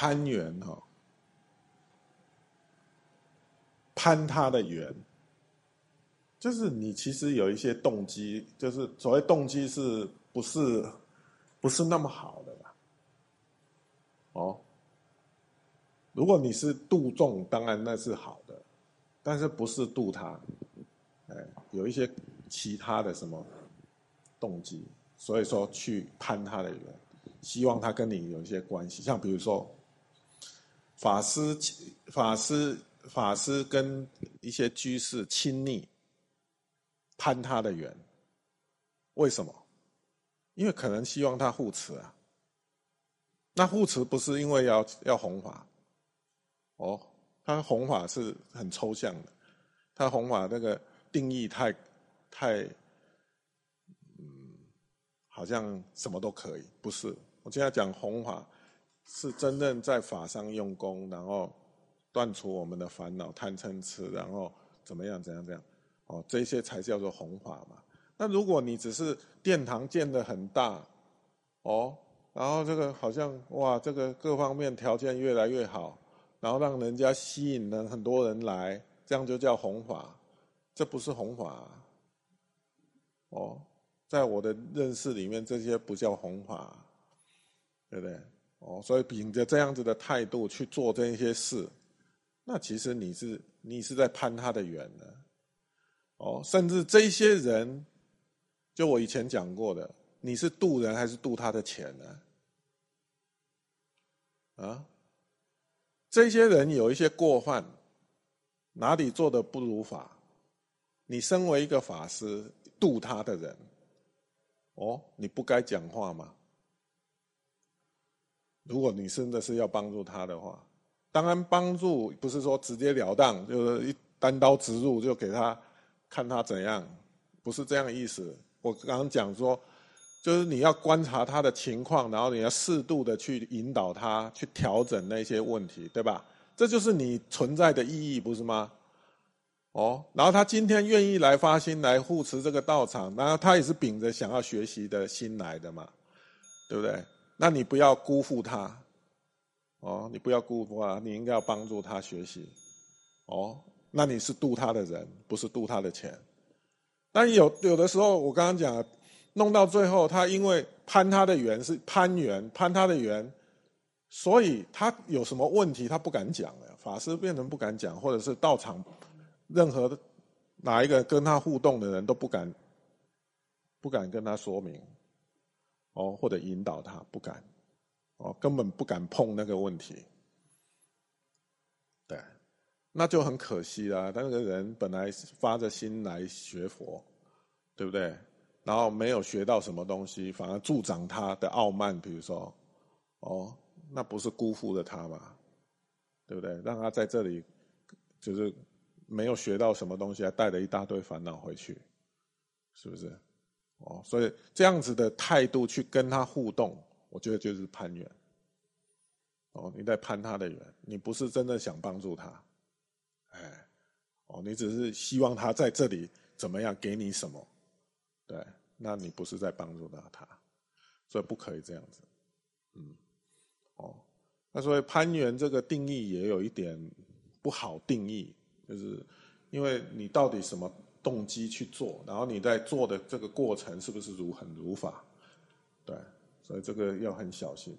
攀缘哈，攀他的缘，就是你其实有一些动机，就是所谓动机是不是不是那么好的啦？哦，如果你是度众，当然那是好的，但是不是度他，哎，有一些其他的什么动机，所以说去攀他的缘。希望他跟你有一些关系，像比如说，法师、法师、法师跟一些居士亲昵，攀他的缘，为什么？因为可能希望他护持啊。那护持不是因为要要弘法，哦，他弘法是很抽象的，他弘法那个定义太太，嗯，好像什么都可以，不是。我现在讲弘法，是真正在法上用功，然后断除我们的烦恼、贪嗔痴，然后怎么样、怎样、怎样，哦，这些才叫做弘法嘛。那如果你只是殿堂建的很大，哦，然后这个好像哇，这个各方面条件越来越好，然后让人家吸引了很多人来，这样就叫弘法，这不是弘法，哦，在我的认识里面，这些不叫弘法。对不对？哦，所以秉着这样子的态度去做这一些事，那其实你是你是在攀他的缘呢。哦，甚至这些人，就我以前讲过的，你是渡人还是渡他的钱呢？啊，这些人有一些过犯，哪里做的不如法？你身为一个法师渡他的人，哦，你不该讲话吗？如果你真的是要帮助他的话，当然帮助不是说直截了当，就是一单刀直入就给他看他怎样，不是这样的意思。我刚刚讲说，就是你要观察他的情况，然后你要适度的去引导他去调整那些问题，对吧？这就是你存在的意义，不是吗？哦，然后他今天愿意来发心来护持这个道场，然后他也是秉着想要学习的心来的嘛，对不对？那你不要辜负他，哦，你不要辜负他，你应该要帮助他学习，哦，那你是渡他的人，不是渡他的钱。但有有的时候，我刚刚讲，弄到最后，他因为攀他的缘是攀缘，攀他的缘，所以他有什么问题，他不敢讲了。法师变成不敢讲，或者是到场任何哪一个跟他互动的人都不敢，不敢跟他说明。哦，或者引导他不敢，哦，根本不敢碰那个问题，对，那就很可惜啦。那个人本来发着心来学佛，对不对？然后没有学到什么东西，反而助长他的傲慢。比如说，哦，那不是辜负了他吗？对不对？让他在这里就是没有学到什么东西，还带了一大堆烦恼回去，是不是？哦，所以这样子的态度去跟他互动，我觉得就是攀缘。哦，你在攀他的缘，你不是真的想帮助他，哎，哦，你只是希望他在这里怎么样给你什么，对，那你不是在帮助到他，所以不可以这样子。嗯，哦，那所以攀缘这个定义也有一点不好定义，就是因为你到底什么？动机去做，然后你在做的这个过程是不是如很如法？对，所以这个要很小心。